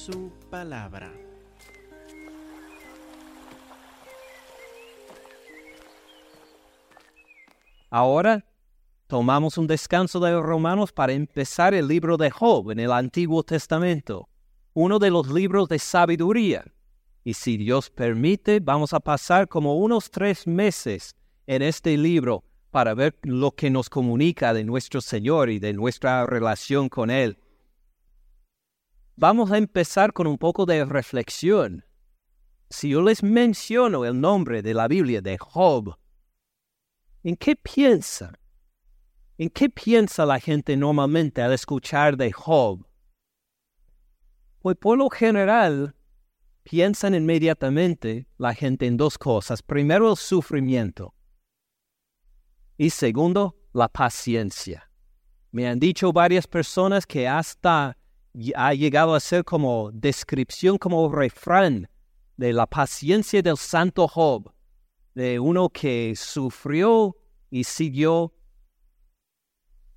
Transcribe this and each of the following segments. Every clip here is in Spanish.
su palabra. Ahora tomamos un descanso de los romanos para empezar el libro de Job en el Antiguo Testamento, uno de los libros de sabiduría. Y si Dios permite, vamos a pasar como unos tres meses en este libro para ver lo que nos comunica de nuestro Señor y de nuestra relación con Él. Vamos a empezar con un poco de reflexión. Si yo les menciono el nombre de la Biblia de Job, ¿en qué piensa? ¿En qué piensa la gente normalmente al escuchar de Job? Pues por lo general piensan inmediatamente la gente en dos cosas. Primero, el sufrimiento. Y segundo, la paciencia. Me han dicho varias personas que hasta ha llegado a ser como descripción, como refrán de la paciencia del santo Job, de uno que sufrió y siguió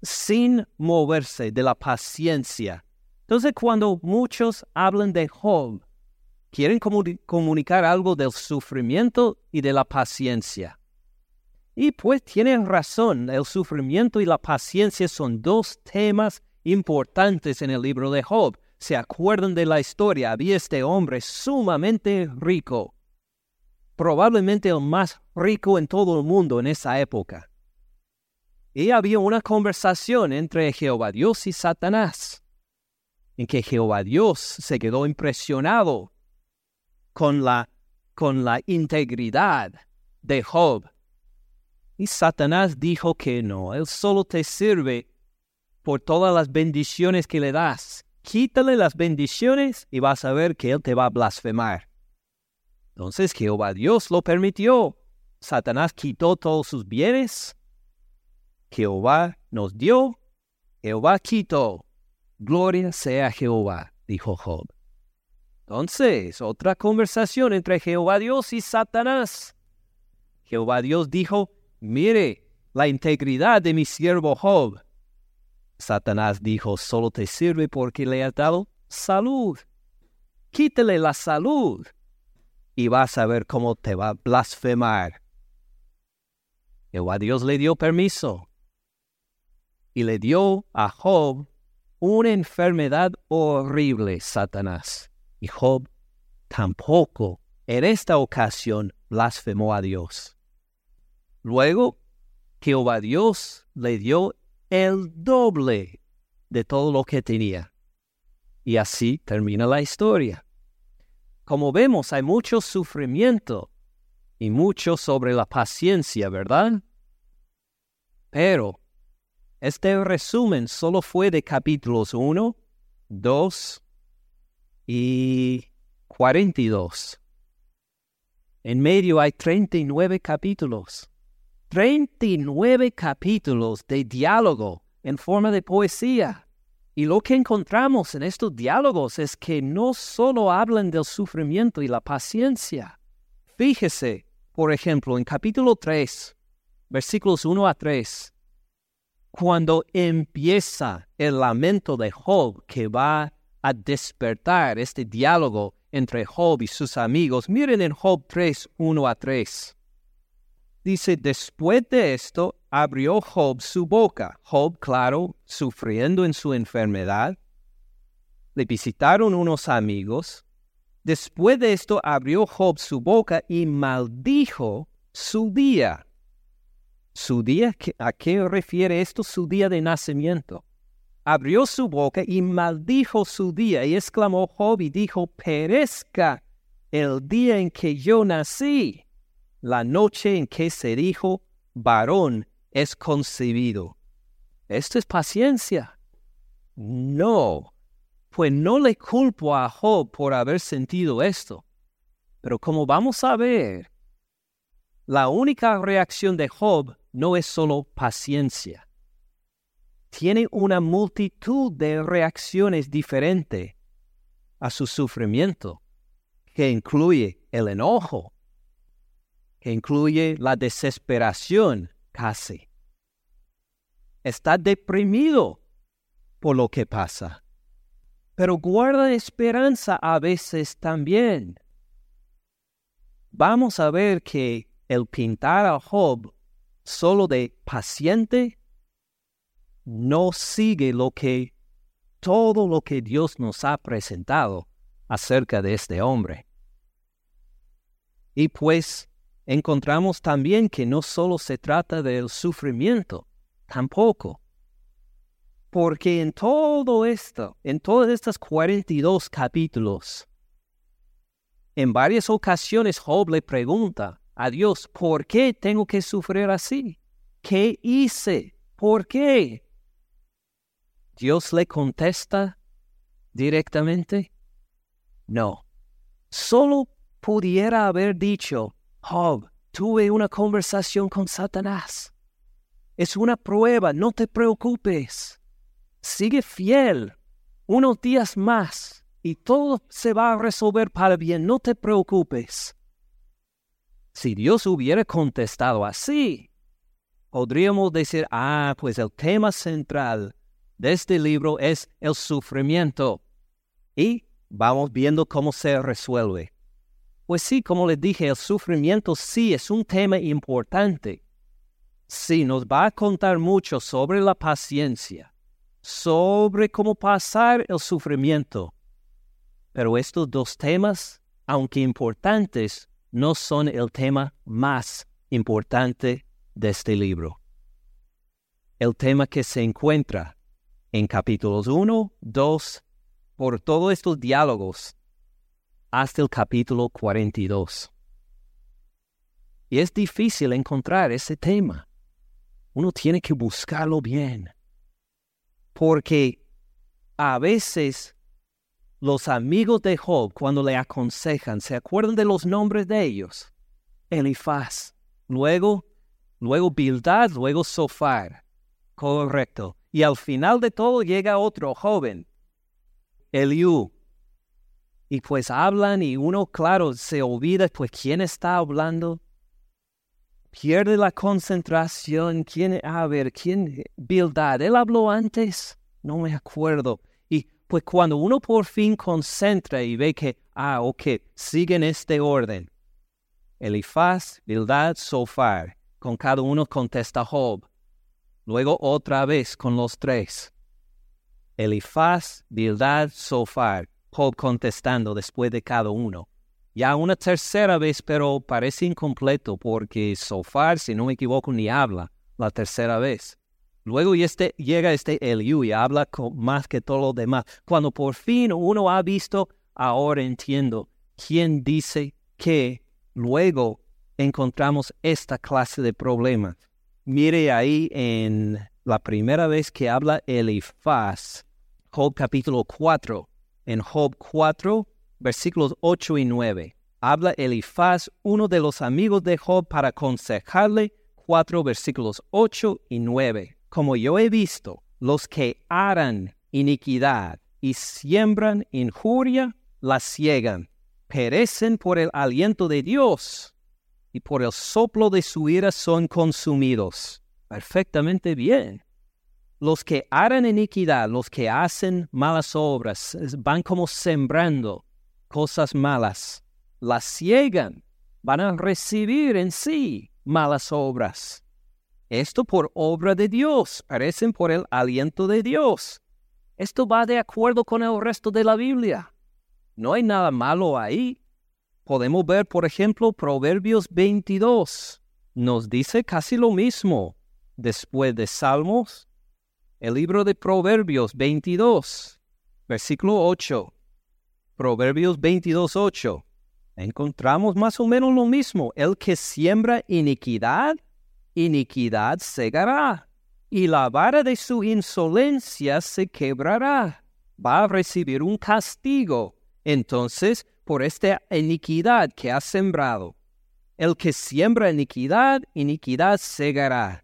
sin moverse de la paciencia. Entonces cuando muchos hablan de Job, quieren comunicar algo del sufrimiento y de la paciencia. Y pues tienen razón, el sufrimiento y la paciencia son dos temas importantes en el libro de Job. ¿Se acuerdan de la historia? Había este hombre sumamente rico, probablemente el más rico en todo el mundo en esa época. Y había una conversación entre Jehová Dios y Satanás, en que Jehová Dios se quedó impresionado con la, con la integridad de Job. Y Satanás dijo que no, él solo te sirve por todas las bendiciones que le das. Quítale las bendiciones y vas a ver que él te va a blasfemar. Entonces Jehová Dios lo permitió. Satanás quitó todos sus bienes. Jehová nos dio. Jehová quitó. Gloria sea Jehová, dijo Job. Entonces, otra conversación entre Jehová Dios y Satanás. Jehová Dios dijo, mire la integridad de mi siervo Job. Satanás dijo, solo te sirve porque le has dado salud. Quítele la salud y vas a ver cómo te va a blasfemar. Jehová Dios le dio permiso y le dio a Job una enfermedad horrible, Satanás. Y Job tampoco en esta ocasión blasfemó a Dios. Luego, Jehová Dios le dio el doble de todo lo que tenía. Y así termina la historia. Como vemos, hay mucho sufrimiento y mucho sobre la paciencia, ¿verdad? Pero este resumen solo fue de capítulos 1, 2 y 42. En medio hay 39 capítulos. 39 capítulos de diálogo en forma de poesía. Y lo que encontramos en estos diálogos es que no solo hablan del sufrimiento y la paciencia. Fíjese, por ejemplo, en capítulo 3, versículos 1 a 3, cuando empieza el lamento de Job que va a despertar este diálogo entre Job y sus amigos. Miren en Job 3, 1 a 3. Dice, después de esto abrió Job su boca. Job, claro, sufriendo en su enfermedad. Le visitaron unos amigos. Después de esto abrió Job su boca y maldijo su día. ¿Su día? ¿A qué refiere esto? Su día de nacimiento abrió su boca y maldijo su día, y exclamó Job y dijo, perezca el día en que yo nací, la noche en que se dijo, varón es concebido. ¿Esto es paciencia? No, pues no le culpo a Job por haber sentido esto. Pero como vamos a ver, la única reacción de Job no es solo paciencia tiene una multitud de reacciones diferentes a su sufrimiento, que incluye el enojo, incluye la desesperación casi. Está deprimido por lo que pasa. pero guarda esperanza a veces también. Vamos a ver que el pintar a Job solo de paciente no sigue lo que todo lo que Dios nos ha presentado acerca de este hombre. Y pues encontramos también que no solo se trata del sufrimiento, tampoco. Porque en todo esto, en todos estos 42 capítulos, en varias ocasiones Job le pregunta a Dios, ¿por qué tengo que sufrir así? ¿Qué hice? ¿Por qué? Dios le contesta directamente, no. Solo pudiera haber dicho, Job, tuve una conversación con Satanás. Es una prueba, no te preocupes. Sigue fiel unos días más y todo se va a resolver para bien, no te preocupes. Si Dios hubiera contestado así, podríamos decir, ah, pues el tema central de este libro es el sufrimiento. Y vamos viendo cómo se resuelve. Pues sí, como les dije, el sufrimiento sí es un tema importante. Sí, nos va a contar mucho sobre la paciencia, sobre cómo pasar el sufrimiento. Pero estos dos temas, aunque importantes, no son el tema más importante de este libro. El tema que se encuentra en capítulos 1, 2, por todos estos diálogos, hasta el capítulo 42. Y es difícil encontrar ese tema. Uno tiene que buscarlo bien. Porque a veces los amigos de Job, cuando le aconsejan, se acuerdan de los nombres de ellos. Elifaz, luego, luego Bildad, luego Sofar. Correcto. Y al final de todo llega otro joven, Eliú. Y pues hablan y uno, claro, se olvida, pues, ¿quién está hablando? Pierde la concentración. ¿Quién? A ver, ¿quién? Bildad. ¿Él habló antes? No me acuerdo. Pues cuando uno por fin concentra y ve que, ah, ok, siguen este orden. Elifaz, Bildad, Sofar. Con cada uno contesta Job. Luego otra vez con los tres. Elifaz, Bildad, Sofar. Job contestando después de cada uno. Ya una tercera vez, pero parece incompleto porque Sofar, si no me equivoco, ni habla la tercera vez. Luego este, llega este Eliú y habla con más que todo lo demás. Cuando por fin uno ha visto, ahora entiendo quién dice que luego encontramos esta clase de problemas. Mire ahí en la primera vez que habla Elifaz, Job capítulo 4. En Job 4, versículos 8 y 9. Habla Elifaz, uno de los amigos de Job, para aconsejarle 4 versículos 8 y 9 como yo he visto, los que harán iniquidad y siembran injuria, la ciegan, perecen por el aliento de Dios y por el soplo de su ira son consumidos. Perfectamente bien. Los que harán iniquidad, los que hacen malas obras, van como sembrando cosas malas, las ciegan, van a recibir en sí malas obras. Esto por obra de Dios, parecen por el aliento de Dios. Esto va de acuerdo con el resto de la Biblia. No hay nada malo ahí. Podemos ver, por ejemplo, Proverbios 22. Nos dice casi lo mismo. Después de Salmos, el libro de Proverbios 22, versículo 8. Proverbios 22, 8. Encontramos más o menos lo mismo. El que siembra iniquidad iniquidad segará, y la vara de su insolencia se quebrará. Va a recibir un castigo, entonces, por esta iniquidad que ha sembrado. El que siembra iniquidad, iniquidad segará.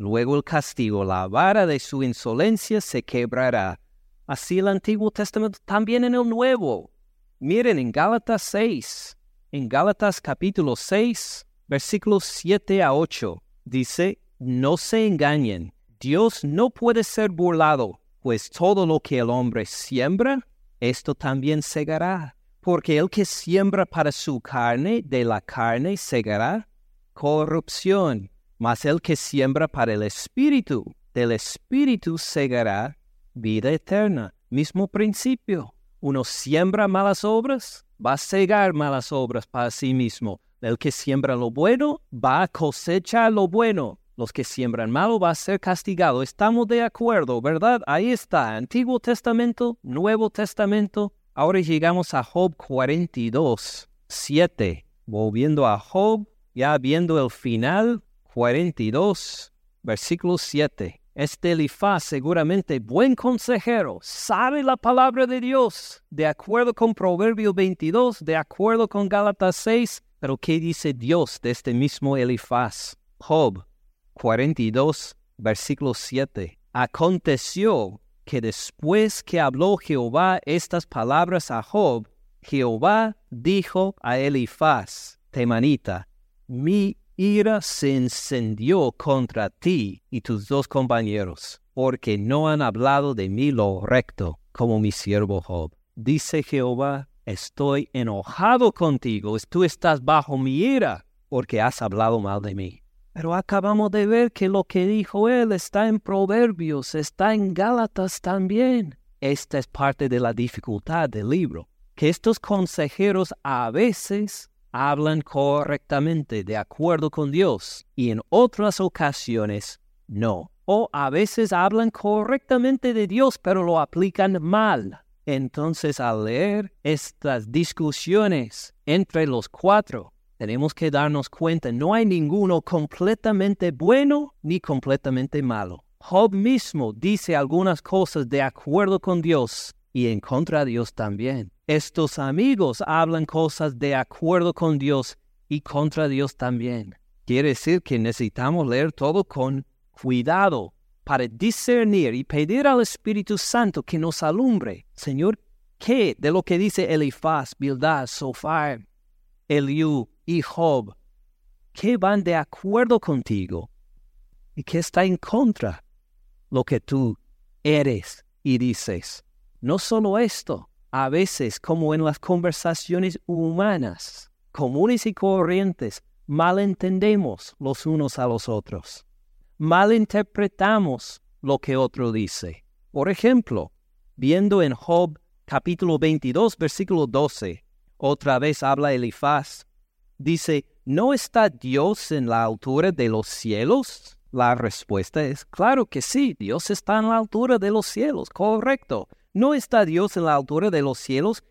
Luego el castigo, la vara de su insolencia se quebrará. Así el Antiguo Testamento, también en el Nuevo. Miren en Gálatas 6, en Gálatas capítulo 6, versículos 7 a 8, dice, no se engañen, Dios no puede ser burlado, Pues todo lo que el hombre siembra, esto también segará. Porque el que siembra para su carne, de la carne segará corrupción. Mas el que siembra para el espíritu, del espíritu segará vida eterna. Mismo principio. Uno siembra malas obras, va a cegar malas obras para sí mismo. El que siembra lo bueno, va a cosechar lo bueno. Los que siembran malo va a ser castigado. Estamos de acuerdo, ¿verdad? Ahí está, Antiguo Testamento, Nuevo Testamento. Ahora llegamos a Job 42, 7. Volviendo a Job, ya viendo el final, 42, versículo 7. Este Elifaz seguramente buen consejero, sabe la palabra de Dios, de acuerdo con Proverbio 22, de acuerdo con Gálatas 6, pero ¿qué dice Dios de este mismo Elifaz? Job 42, versículo 7. Aconteció que después que habló Jehová estas palabras a Job, Jehová dijo a Elifaz, temanita, mi ira se encendió contra ti y tus dos compañeros, porque no han hablado de mí lo recto, como mi siervo Job. Dice Jehová, estoy enojado contigo, tú estás bajo mi ira, porque has hablado mal de mí. Pero acabamos de ver que lo que dijo él está en Proverbios, está en Gálatas también. Esta es parte de la dificultad del libro, que estos consejeros a veces hablan correctamente de acuerdo con Dios y en otras ocasiones no. O a veces hablan correctamente de Dios pero lo aplican mal. Entonces al leer estas discusiones entre los cuatro, tenemos que darnos cuenta, no hay ninguno completamente bueno ni completamente malo. Job mismo dice algunas cosas de acuerdo con Dios y en contra de Dios también. Estos amigos hablan cosas de acuerdo con Dios y contra Dios también. Quiere decir que necesitamos leer todo con cuidado para discernir y pedir al Espíritu Santo que nos alumbre. Señor, ¿qué de lo que dice Elifaz, Bildad, Sofar, Eliú y Job, qué van de acuerdo contigo y qué está en contra lo que tú eres y dices? No solo esto, a veces como en las conversaciones humanas, comunes y corrientes, malentendemos los unos a los otros. Malinterpretamos lo que otro dice. Por ejemplo, viendo en Job capítulo 22, versículo 12, otra vez habla Elifaz. Dice, ¿no está Dios en la altura de los cielos? La respuesta es, claro que sí, Dios está en la altura de los cielos, correcto. ¿No está Dios en la altura de los cielos?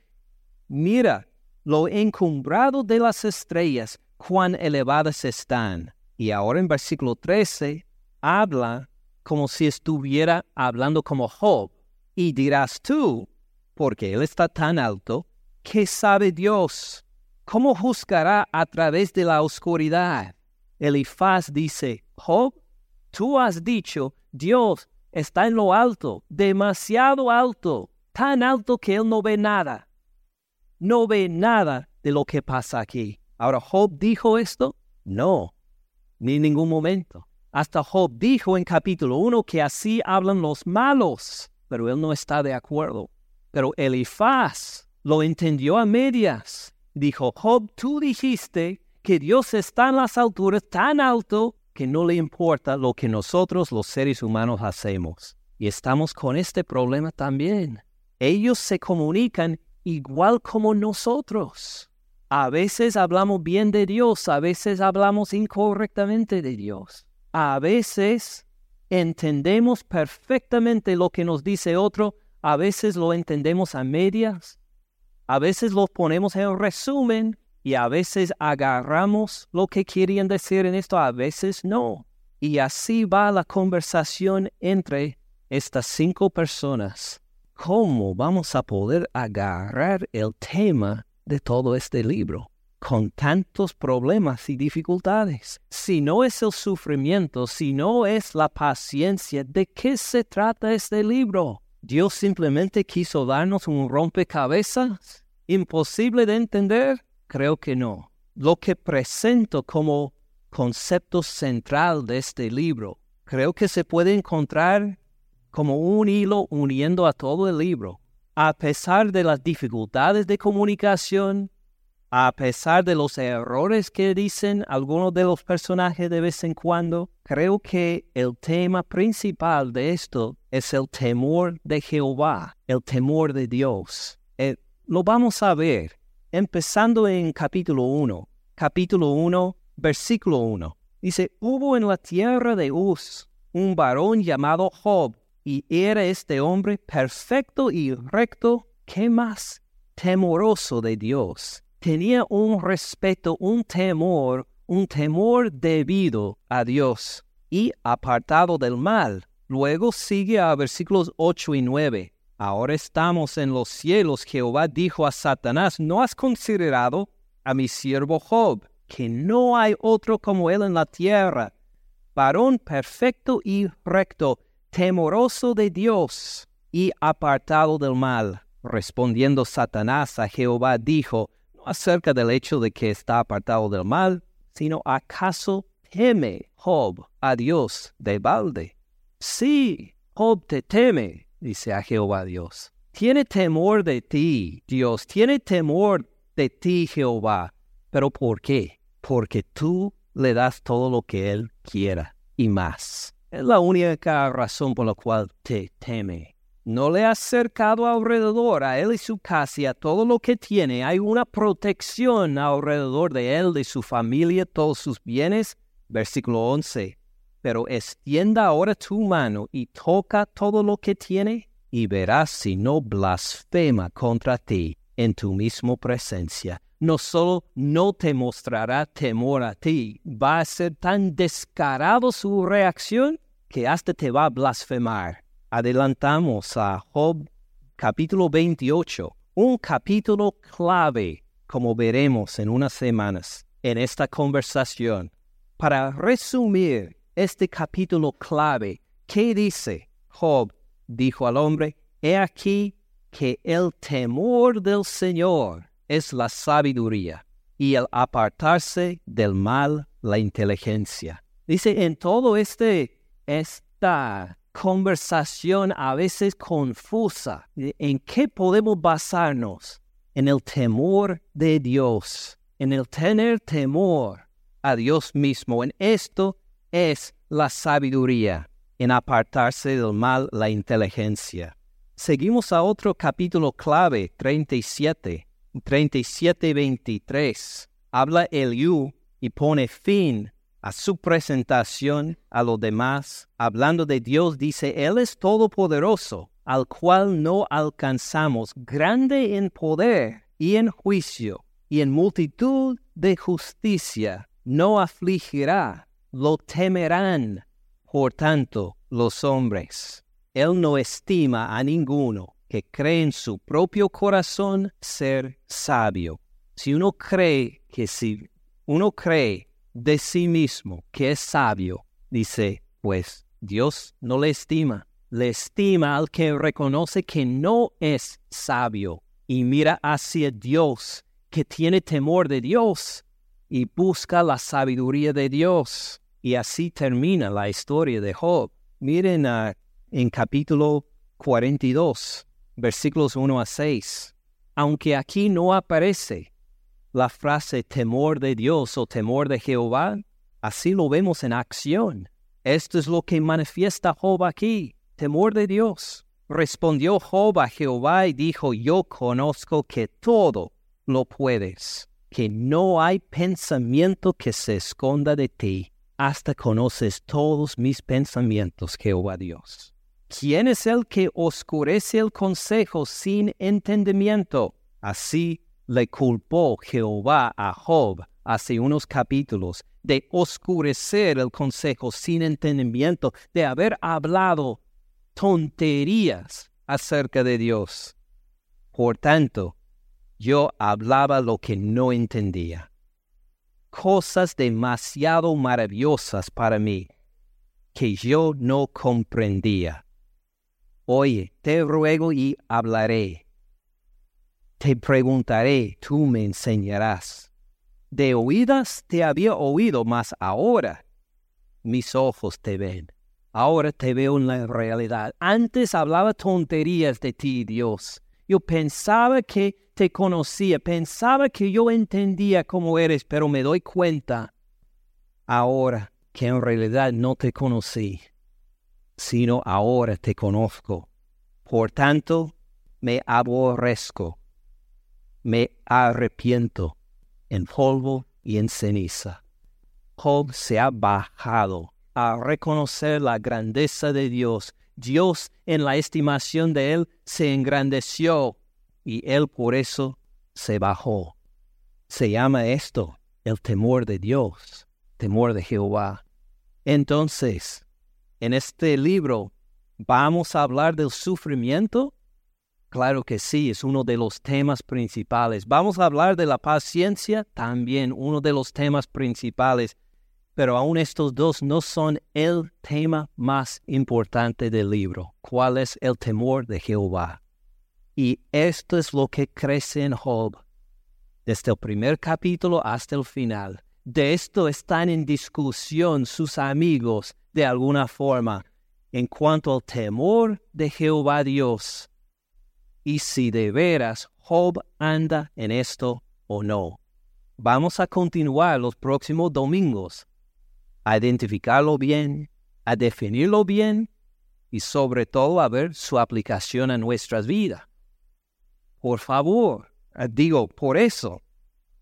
Mira lo encumbrado de las estrellas, cuán elevadas están. Y ahora en versículo 13 habla como si estuviera hablando como Job. Y dirás tú, porque él está tan alto, ¿Qué sabe Dios? ¿Cómo juzgará a través de la oscuridad? Elifaz dice, Job, tú has dicho, Dios está en lo alto, demasiado alto, tan alto que él no ve nada. No ve nada de lo que pasa aquí. Ahora, ¿Job dijo esto? No, ni en ningún momento. Hasta Job dijo en capítulo 1 que así hablan los malos, pero él no está de acuerdo. Pero Elifaz lo entendió a medias. Dijo, Job, tú dijiste que Dios está en las alturas tan alto que no le importa lo que nosotros los seres humanos hacemos. Y estamos con este problema también. Ellos se comunican igual como nosotros. A veces hablamos bien de Dios, a veces hablamos incorrectamente de Dios. A veces entendemos perfectamente lo que nos dice otro, a veces lo entendemos a medias a veces los ponemos en resumen y a veces agarramos lo que querían decir en esto, a veces no. Y así va la conversación entre estas cinco personas. ¿Cómo vamos a poder agarrar el tema de todo este libro? con tantos problemas y dificultades. Si no es el sufrimiento, si no es la paciencia, ¿de qué se trata este libro? Dios simplemente quiso darnos un rompecabezas. ¿Imposible de entender? Creo que no. Lo que presento como concepto central de este libro, creo que se puede encontrar como un hilo uniendo a todo el libro. A pesar de las dificultades de comunicación, a pesar de los errores que dicen algunos de los personajes de vez en cuando, creo que el tema principal de esto es el temor de Jehová, el temor de Dios. Eh, lo vamos a ver empezando en capítulo 1. Capítulo 1, versículo 1. Dice, hubo en la tierra de Uz un varón llamado Job, y era este hombre perfecto y recto, ¿qué más? Temoroso de Dios tenía un respeto, un temor, un temor debido a Dios y apartado del mal. Luego sigue a versículos 8 y 9. Ahora estamos en los cielos. Jehová dijo a Satanás, ¿no has considerado a mi siervo Job, que no hay otro como él en la tierra, varón perfecto y recto, temoroso de Dios y apartado del mal? Respondiendo Satanás a Jehová, dijo, acerca del hecho de que está apartado del mal, sino acaso teme Job a Dios de balde. Sí, Job te teme, dice a Jehová Dios. Tiene temor de ti, Dios, tiene temor de ti, Jehová. ¿Pero por qué? Porque tú le das todo lo que él quiera y más. Es la única razón por la cual te teme no le ha cercado alrededor a él y su casa y a todo lo que tiene. Hay una protección alrededor de él, de su familia, todos sus bienes. Versículo 11. Pero extienda ahora tu mano y toca todo lo que tiene y verás si no blasfema contra ti en tu misma presencia. No solo no te mostrará temor a ti, va a ser tan descarado su reacción que hasta te va a blasfemar adelantamos a Job capítulo 28, un capítulo clave, como veremos en unas semanas en esta conversación. Para resumir este capítulo clave, ¿qué dice Job? Dijo al hombre, he aquí que el temor del Señor es la sabiduría y el apartarse del mal la inteligencia. Dice, en todo este está conversación a veces confusa. ¿En qué podemos basarnos? En el temor de Dios, en el tener temor a Dios mismo. En esto es la sabiduría, en apartarse del mal la inteligencia. Seguimos a otro capítulo clave, 37, 37-23. Habla Eliú y pone fin a su presentación a los demás, hablando de Dios, dice, Él es todopoderoso, al cual no alcanzamos, grande en poder y en juicio, y en multitud de justicia, no afligirá, lo temerán, por tanto, los hombres. Él no estima a ninguno que cree en su propio corazón ser sabio. Si uno cree que si uno cree de sí mismo, que es sabio, dice, pues Dios no le estima, le estima al que reconoce que no es sabio y mira hacia Dios, que tiene temor de Dios y busca la sabiduría de Dios. Y así termina la historia de Job. Miren uh, en capítulo 42, versículos 1 a 6. Aunque aquí no aparece la frase temor de Dios o temor de Jehová, así lo vemos en acción. Esto es lo que manifiesta Job aquí, temor de Dios. Respondió Job a Jehová y dijo, yo conozco que todo lo puedes, que no hay pensamiento que se esconda de ti, hasta conoces todos mis pensamientos, Jehová Dios. ¿Quién es el que oscurece el consejo sin entendimiento? Así le culpó Jehová a Job hace unos capítulos de oscurecer el consejo sin entendimiento, de haber hablado tonterías acerca de Dios. Por tanto, yo hablaba lo que no entendía. Cosas demasiado maravillosas para mí que yo no comprendía. Oye, te ruego y hablaré te preguntaré, tú me enseñarás. De oídas te había oído, mas ahora mis ojos te ven. Ahora te veo en la realidad. Antes hablaba tonterías de ti, Dios. Yo pensaba que te conocía, pensaba que yo entendía cómo eres, pero me doy cuenta ahora que en realidad no te conocí, sino ahora te conozco. Por tanto, me aborrezco, me arrepiento en polvo y en ceniza. Job se ha bajado a reconocer la grandeza de Dios. Dios en la estimación de él se engrandeció y él por eso se bajó. Se llama esto el temor de Dios, temor de Jehová. Entonces, en este libro, ¿vamos a hablar del sufrimiento? Claro que sí, es uno de los temas principales. ¿Vamos a hablar de la paciencia? También uno de los temas principales pero aún estos dos no son el tema más importante del libro. ¿Cuál es el temor de Jehová? Y esto es lo que crece en Job, desde el primer capítulo hasta el final. De esto están en discusión sus amigos de alguna forma en cuanto al temor de Jehová Dios y si de veras Job anda en esto o no. Vamos a continuar los próximos domingos a identificarlo bien, a definirlo bien y sobre todo a ver su aplicación a nuestras vidas. Por favor, eh, digo, por eso,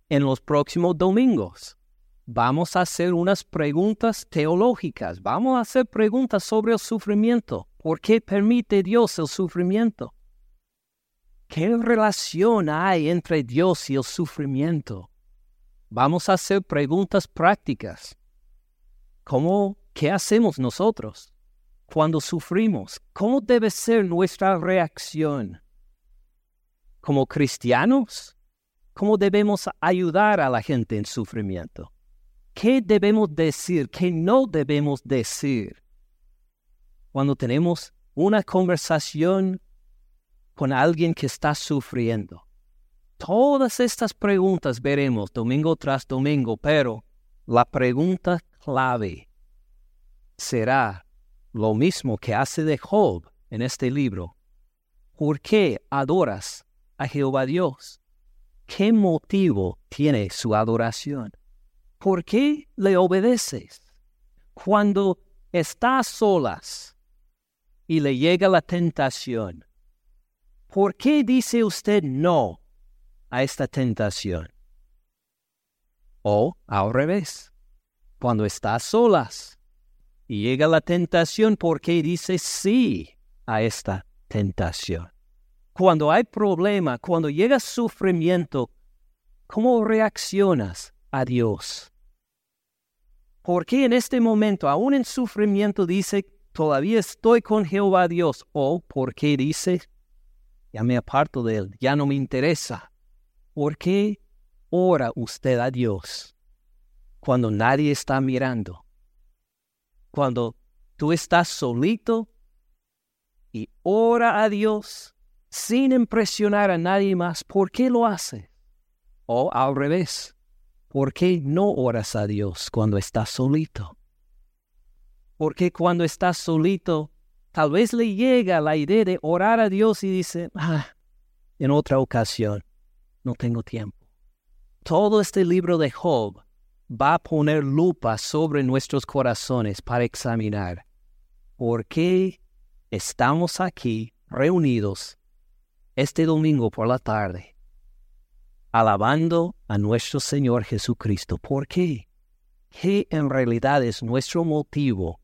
en los próximos domingos vamos a hacer unas preguntas teológicas, vamos a hacer preguntas sobre el sufrimiento. ¿Por qué permite Dios el sufrimiento? ¿Qué relación hay entre Dios y el sufrimiento? Vamos a hacer preguntas prácticas. ¿Cómo, qué hacemos nosotros cuando sufrimos? ¿Cómo debe ser nuestra reacción? Como cristianos, ¿cómo debemos ayudar a la gente en sufrimiento? ¿Qué debemos decir? ¿Qué no debemos decir? Cuando tenemos una conversación con alguien que está sufriendo. Todas estas preguntas veremos domingo tras domingo, pero la pregunta clave será lo mismo que hace de Job en este libro. ¿Por qué adoras a Jehová Dios? ¿Qué motivo tiene su adoración? ¿Por qué le obedeces? Cuando estás solas y le llega la tentación, ¿por qué dice usted no a esta tentación? O al revés, cuando estás solas y llega la tentación, ¿por qué dices sí a esta tentación? Cuando hay problema, cuando llega sufrimiento, ¿cómo reaccionas a Dios? ¿Por qué en este momento, aún en sufrimiento, dice, todavía estoy con Jehová Dios? ¿O por qué dice, ya me aparto de él, ya no me interesa? ¿Por qué ora usted a Dios? cuando nadie está mirando. Cuando tú estás solito y ora a Dios sin impresionar a nadie más, ¿por qué lo hace? O al revés, ¿por qué no oras a Dios cuando estás solito? Porque cuando estás solito, tal vez le llega la idea de orar a Dios y dice, ah, en otra ocasión, no tengo tiempo. Todo este libro de Job va a poner lupa sobre nuestros corazones para examinar por qué estamos aquí reunidos este domingo por la tarde, alabando a nuestro Señor Jesucristo. ¿Por qué? ¿Qué en realidad es nuestro motivo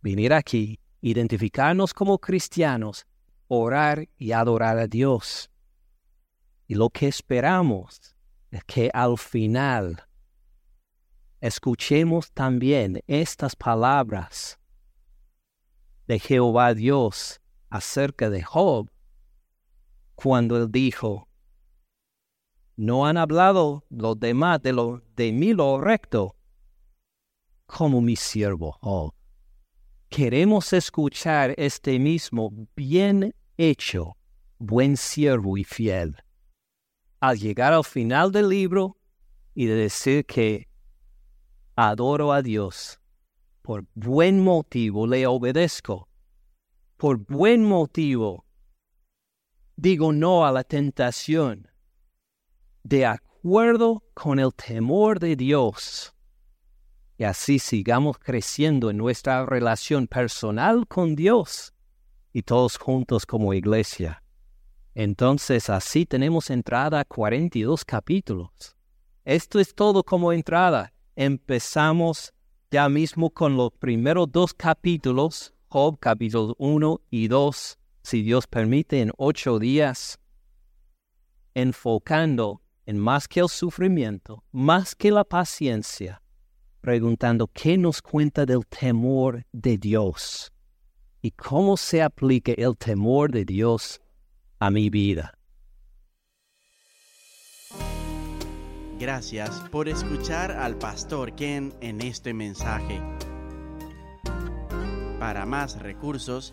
venir aquí, identificarnos como cristianos, orar y adorar a Dios? Y lo que esperamos es que al final escuchemos también estas palabras de Jehová Dios acerca de Job, cuando él dijo, no han hablado los demás de, lo, de mí lo recto, como mi siervo Job. Queremos escuchar este mismo bien hecho, buen siervo y fiel. Al llegar al final del libro y de decir que adoro a Dios por buen motivo le obedezco. Por buen motivo digo no a la tentación. De acuerdo con el temor de Dios. Y así sigamos creciendo en nuestra relación personal con Dios y todos juntos como iglesia. Entonces así tenemos entrada a 42 capítulos. Esto es todo como entrada. Empezamos ya mismo con los primeros dos capítulos, Job capítulos 1 y 2, si Dios permite, en ocho días, enfocando en más que el sufrimiento, más que la paciencia, preguntando qué nos cuenta del temor de Dios y cómo se aplica el temor de Dios a mi vida. Gracias por escuchar al pastor Ken en este mensaje. Para más recursos,